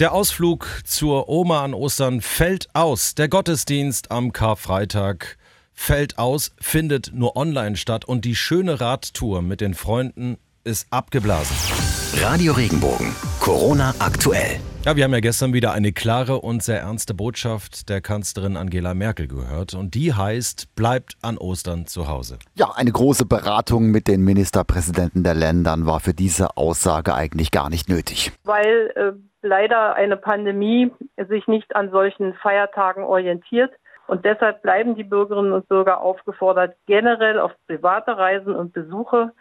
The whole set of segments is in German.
Der Ausflug zur Oma an Ostern fällt aus. Der Gottesdienst am Karfreitag fällt aus, findet nur online statt und die schöne Radtour mit den Freunden ist abgeblasen. Radio Regenbogen, Corona aktuell. Ja, wir haben ja gestern wieder eine klare und sehr ernste Botschaft der Kanzlerin Angela Merkel gehört. Und die heißt, bleibt an Ostern zu Hause. Ja, eine große Beratung mit den Ministerpräsidenten der Ländern war für diese Aussage eigentlich gar nicht nötig. Weil äh, leider eine Pandemie sich nicht an solchen Feiertagen orientiert. Und deshalb bleiben die Bürgerinnen und Bürger aufgefordert, generell auf private Reisen und Besuche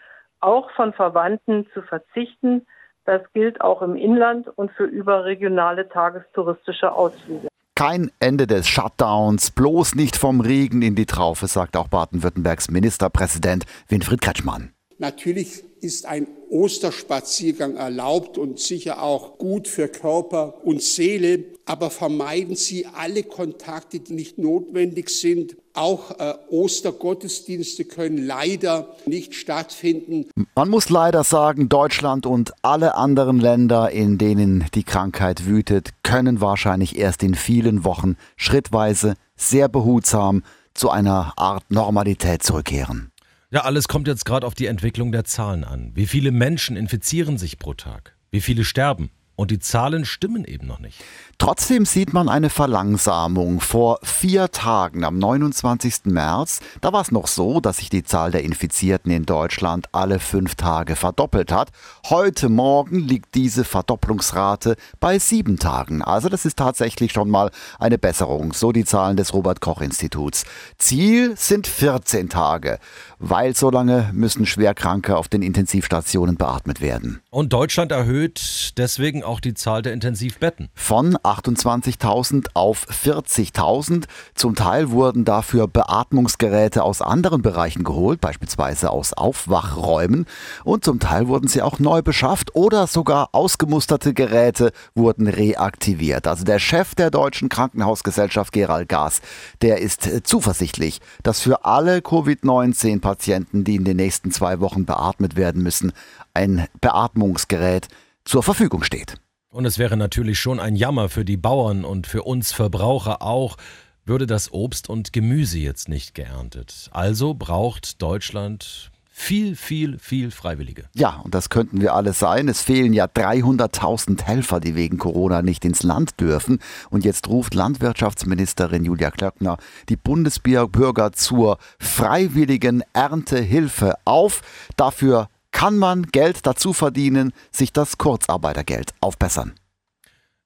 auch von Verwandten zu verzichten. Das gilt auch im Inland und für überregionale tagestouristische Ausflüge. Kein Ende des Shutdowns, bloß nicht vom Regen in die Traufe, sagt auch Baden-Württembergs Ministerpräsident Winfried Kretschmann. Natürlich ist ein Osterspaziergang erlaubt und sicher auch gut für Körper und Seele. Aber vermeiden Sie alle Kontakte, die nicht notwendig sind. Auch äh, Ostergottesdienste können leider nicht stattfinden. Man muss leider sagen, Deutschland und alle anderen Länder, in denen die Krankheit wütet, können wahrscheinlich erst in vielen Wochen schrittweise, sehr behutsam zu einer Art Normalität zurückkehren. Ja, alles kommt jetzt gerade auf die Entwicklung der Zahlen an. Wie viele Menschen infizieren sich pro Tag? Wie viele sterben? Und die Zahlen stimmen eben noch nicht. Trotzdem sieht man eine Verlangsamung. Vor vier Tagen, am 29. März, da war es noch so, dass sich die Zahl der Infizierten in Deutschland alle fünf Tage verdoppelt hat. Heute Morgen liegt diese Verdopplungsrate bei sieben Tagen. Also das ist tatsächlich schon mal eine Besserung, so die Zahlen des Robert Koch Instituts. Ziel sind 14 Tage, weil so lange müssen Schwerkranke auf den Intensivstationen beatmet werden. Und Deutschland erhöht deswegen auch die Zahl der Intensivbetten. Von 28.000 auf 40.000. Zum Teil wurden dafür Beatmungsgeräte aus anderen Bereichen geholt, beispielsweise aus Aufwachräumen. Und zum Teil wurden sie auch neu beschafft oder sogar ausgemusterte Geräte wurden reaktiviert. Also der Chef der Deutschen Krankenhausgesellschaft, Gerald Gaas, der ist zuversichtlich, dass für alle Covid-19-Patienten, die in den nächsten zwei Wochen beatmet werden müssen, ein Beatmungsgerät zur Verfügung steht. Und es wäre natürlich schon ein Jammer für die Bauern und für uns Verbraucher auch, würde das Obst und Gemüse jetzt nicht geerntet. Also braucht Deutschland viel, viel, viel Freiwillige. Ja, und das könnten wir alle sein. Es fehlen ja 300.000 Helfer, die wegen Corona nicht ins Land dürfen. Und jetzt ruft Landwirtschaftsministerin Julia Klöckner die Bundesbürger zur freiwilligen Erntehilfe auf. Dafür kann man Geld dazu verdienen, sich das Kurzarbeitergeld aufbessern.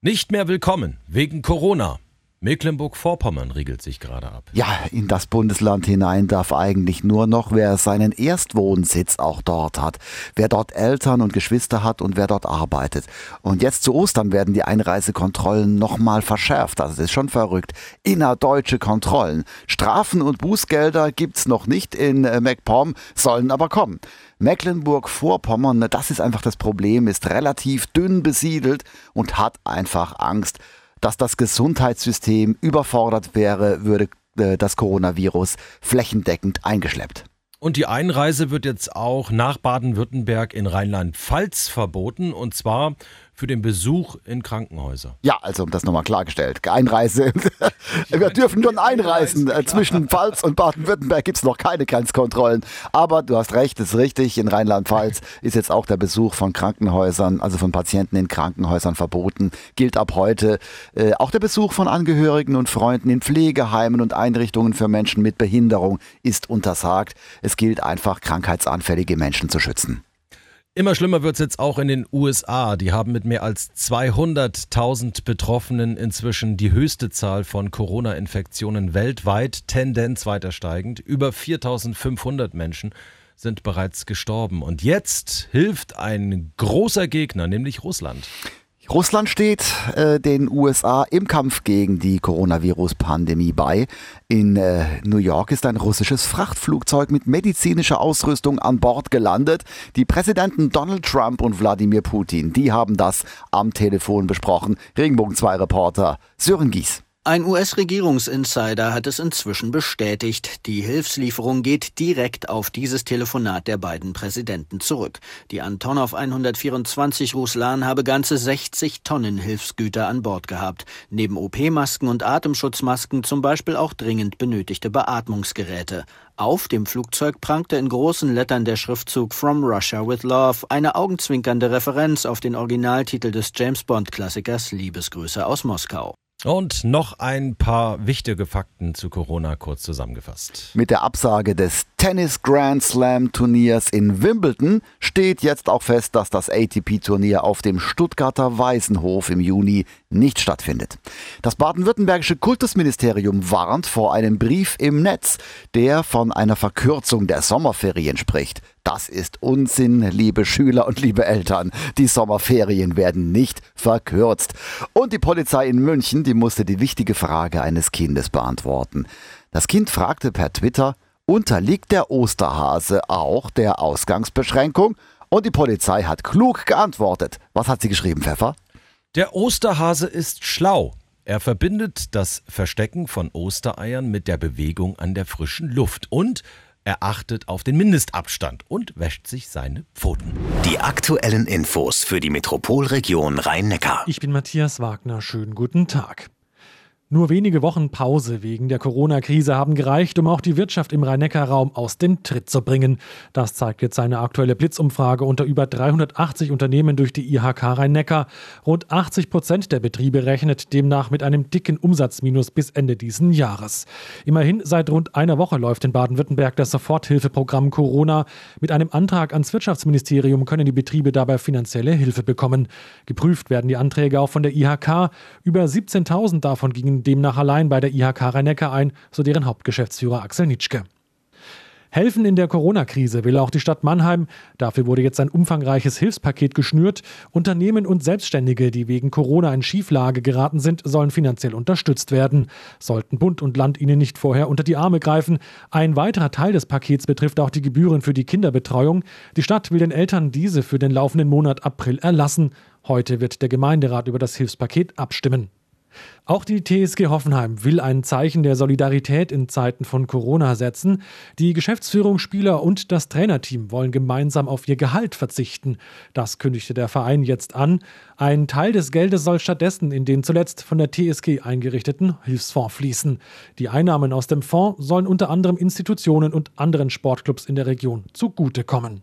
Nicht mehr willkommen wegen Corona. Mecklenburg-Vorpommern riegelt sich gerade ab. Ja, in das Bundesland hinein darf eigentlich nur noch, wer seinen Erstwohnsitz auch dort hat, wer dort Eltern und Geschwister hat und wer dort arbeitet. Und jetzt zu Ostern werden die Einreisekontrollen nochmal verschärft. Also das ist schon verrückt. Innerdeutsche Kontrollen. Strafen und Bußgelder gibt's noch nicht in äh, MacPom, sollen aber kommen. Mecklenburg-Vorpommern, das ist einfach das Problem, ist relativ dünn besiedelt und hat einfach Angst, dass das Gesundheitssystem überfordert wäre, würde äh, das Coronavirus flächendeckend eingeschleppt. Und die Einreise wird jetzt auch nach Baden-Württemberg in Rheinland-Pfalz verboten, und zwar für den Besuch in Krankenhäuser. Ja, also um das nochmal klargestellt. Einreise. Wir dürfen nur einreisen. Zwischen Pfalz und Baden-Württemberg gibt es noch keine Grenzkontrollen. Aber du hast recht, ist richtig. In Rheinland-Pfalz ist jetzt auch der Besuch von Krankenhäusern, also von Patienten in Krankenhäusern verboten. Gilt ab heute. Äh, auch der Besuch von Angehörigen und Freunden in Pflegeheimen und Einrichtungen für Menschen mit Behinderung ist untersagt. Es gilt einfach, krankheitsanfällige Menschen zu schützen. Immer schlimmer wird es jetzt auch in den USA. Die haben mit mehr als 200.000 Betroffenen inzwischen die höchste Zahl von Corona-Infektionen weltweit, Tendenz weiter steigend. Über 4.500 Menschen sind bereits gestorben. Und jetzt hilft ein großer Gegner, nämlich Russland. Russland steht äh, den USA im Kampf gegen die Coronavirus-Pandemie bei. In äh, New York ist ein russisches Frachtflugzeug mit medizinischer Ausrüstung an Bord gelandet. Die Präsidenten Donald Trump und Wladimir Putin, die haben das am Telefon besprochen. Regenbogen 2 Reporter Sören Gies. Ein US-Regierungsinsider hat es inzwischen bestätigt. Die Hilfslieferung geht direkt auf dieses Telefonat der beiden Präsidenten zurück. Die Antonov 124 Ruslan habe ganze 60 Tonnen Hilfsgüter an Bord gehabt. Neben OP-Masken und Atemschutzmasken zum Beispiel auch dringend benötigte Beatmungsgeräte. Auf dem Flugzeug prangte in großen Lettern der Schriftzug From Russia with Love, eine augenzwinkernde Referenz auf den Originaltitel des James Bond-Klassikers Liebesgrüße aus Moskau. Und noch ein paar wichtige Fakten zu Corona kurz zusammengefasst. Mit der Absage des Tennis Grand Slam Turniers in Wimbledon steht jetzt auch fest, dass das ATP-Turnier auf dem Stuttgarter Waisenhof im Juni nicht stattfindet. Das baden-württembergische Kultusministerium warnt vor einem Brief im Netz, der von einer Verkürzung der Sommerferien spricht. Das ist Unsinn, liebe Schüler und liebe Eltern. Die Sommerferien werden nicht verkürzt. Und die Polizei in München, die musste die wichtige Frage eines Kindes beantworten. Das Kind fragte per Twitter, unterliegt der Osterhase auch der Ausgangsbeschränkung? Und die Polizei hat klug geantwortet. Was hat sie geschrieben, Pfeffer? Der Osterhase ist schlau. Er verbindet das Verstecken von Ostereiern mit der Bewegung an der frischen Luft und er achtet auf den Mindestabstand und wäscht sich seine Pfoten. Die aktuellen Infos für die Metropolregion Rhein-Neckar. Ich bin Matthias Wagner. Schönen guten Tag. Nur wenige Wochen Pause wegen der Corona-Krise haben gereicht, um auch die Wirtschaft im Rhein-Neckar-Raum aus dem Tritt zu bringen. Das zeigt jetzt eine aktuelle Blitzumfrage unter über 380 Unternehmen durch die IHK Rhein-Neckar. Rund 80 Prozent der Betriebe rechnet demnach mit einem dicken Umsatzminus bis Ende diesen Jahres. Immerhin seit rund einer Woche läuft in Baden-Württemberg das Soforthilfeprogramm Corona. Mit einem Antrag ans Wirtschaftsministerium können die Betriebe dabei finanzielle Hilfe bekommen. Geprüft werden die Anträge auch von der IHK. Über 17.000 davon gingen demnach allein bei der IHK rhein ein, so deren Hauptgeschäftsführer Axel Nitschke. Helfen in der Corona-Krise will auch die Stadt Mannheim. Dafür wurde jetzt ein umfangreiches Hilfspaket geschnürt. Unternehmen und Selbstständige, die wegen Corona in Schieflage geraten sind, sollen finanziell unterstützt werden. Sollten Bund und Land ihnen nicht vorher unter die Arme greifen. Ein weiterer Teil des Pakets betrifft auch die Gebühren für die Kinderbetreuung. Die Stadt will den Eltern diese für den laufenden Monat April erlassen. Heute wird der Gemeinderat über das Hilfspaket abstimmen. Auch die TSG Hoffenheim will ein Zeichen der Solidarität in Zeiten von Corona setzen. Die Geschäftsführung, Spieler und das Trainerteam wollen gemeinsam auf ihr Gehalt verzichten. Das kündigte der Verein jetzt an. Ein Teil des Geldes soll stattdessen in den zuletzt von der TSG eingerichteten Hilfsfonds fließen. Die Einnahmen aus dem Fonds sollen unter anderem Institutionen und anderen Sportclubs in der Region zugutekommen.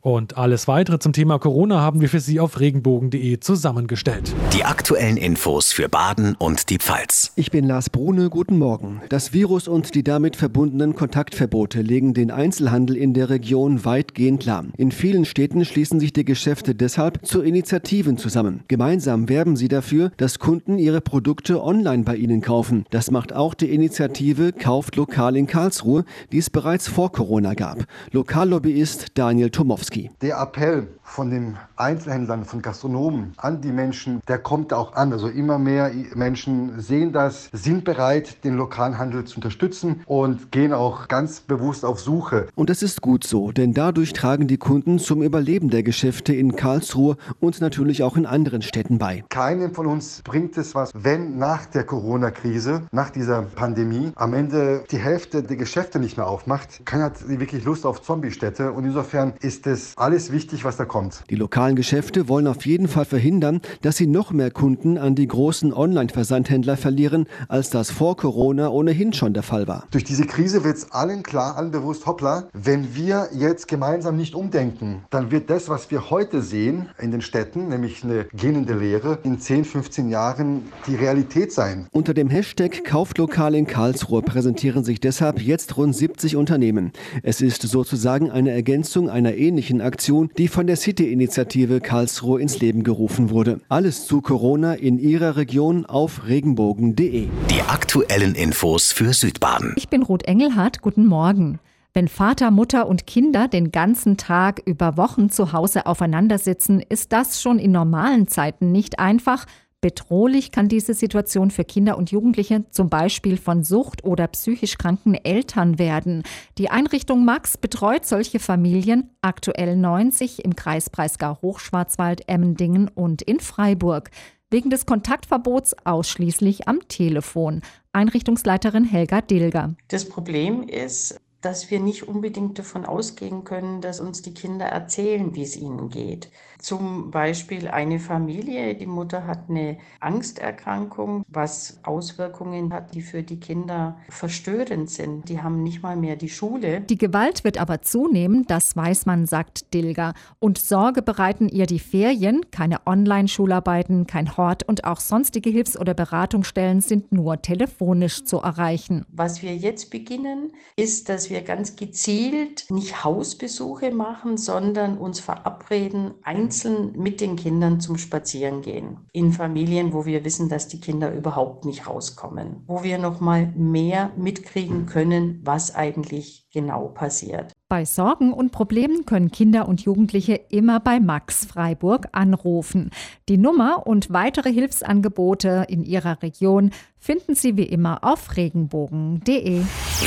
Und alles weitere zum Thema Corona haben wir für Sie auf regenbogen.de zusammengestellt. Die aktuellen Infos für Baden und die Pfalz. Ich bin Lars Brune, guten Morgen. Das Virus und die damit verbundenen Kontaktverbote legen den Einzelhandel in der Region weitgehend lahm. In vielen Städten schließen sich die Geschäfte deshalb zu Initiativen zusammen. Gemeinsam werben sie dafür, dass Kunden ihre Produkte online bei ihnen kaufen. Das macht auch die Initiative Kauft lokal in Karlsruhe, die es bereits vor Corona gab. Lokallobbyist Daniel Tomowski. Kowalski. Der Appell von den Einzelhändlern, von Gastronomen an die Menschen, der kommt auch an. Also immer mehr Menschen sehen das, sind bereit, den lokalen Handel zu unterstützen und gehen auch ganz bewusst auf Suche. Und das ist gut so, denn dadurch tragen die Kunden zum Überleben der Geschäfte in Karlsruhe und natürlich auch in anderen Städten bei. Keinem von uns bringt es was, wenn nach der Corona-Krise, nach dieser Pandemie, am Ende die Hälfte der Geschäfte nicht mehr aufmacht. Keiner hat wirklich Lust auf Zombie-Städte und insofern ist es ist alles wichtig, was da kommt. Die lokalen Geschäfte wollen auf jeden Fall verhindern, dass sie noch mehr Kunden an die großen Online-Versandhändler verlieren, als das vor Corona ohnehin schon der Fall war. Durch diese Krise wird es allen klar, allen bewusst, hoppla, wenn wir jetzt gemeinsam nicht umdenken, dann wird das, was wir heute sehen in den Städten, nämlich eine gähnende Lehre, in 10, 15 Jahren die Realität sein. Unter dem Hashtag Kauflokal in Karlsruhe präsentieren sich deshalb jetzt rund 70 Unternehmen. Es ist sozusagen eine Ergänzung einer ähnlichen ähnlichen Aktion, die von der City-Initiative Karlsruhe ins Leben gerufen wurde. Alles zu Corona in Ihrer Region auf regenbogen.de. Die aktuellen Infos für Südbaden. Ich bin Ruth Engelhardt. Guten Morgen. Wenn Vater, Mutter und Kinder den ganzen Tag über Wochen zu Hause aufeinandersitzen, ist das schon in normalen Zeiten nicht einfach. Bedrohlich kann diese Situation für Kinder und Jugendliche zum Beispiel von Sucht oder psychisch kranken Eltern werden. Die Einrichtung Max betreut solche Familien, aktuell 90 im Kreis Breisgau-Hochschwarzwald, Emmendingen und in Freiburg. wegen des Kontaktverbots ausschließlich am Telefon. Einrichtungsleiterin Helga Dilger. Das Problem ist, dass wir nicht unbedingt davon ausgehen können, dass uns die Kinder erzählen, wie es ihnen geht. Zum Beispiel eine Familie, die Mutter hat eine Angsterkrankung, was Auswirkungen hat, die für die Kinder verstörend sind. Die haben nicht mal mehr die Schule. Die Gewalt wird aber zunehmen, das weiß man, sagt Dilger. Und Sorge bereiten ihr die Ferien, keine Online-Schularbeiten, kein Hort und auch sonstige Hilfs- oder Beratungsstellen sind nur telefonisch zu erreichen. Was wir jetzt beginnen, ist, dass wir ganz gezielt nicht Hausbesuche machen, sondern uns verabreden, einzeln mit den Kindern zum Spazierengehen. In Familien, wo wir wissen, dass die Kinder überhaupt nicht rauskommen. Wo wir noch mal mehr mitkriegen können, was eigentlich genau passiert. Bei Sorgen und Problemen können Kinder und Jugendliche immer bei Max Freiburg anrufen. Die Nummer und weitere Hilfsangebote in Ihrer Region finden Sie wie immer auf regenbogen.de.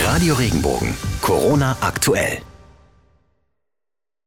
Radio Regenbogen, Corona aktuell.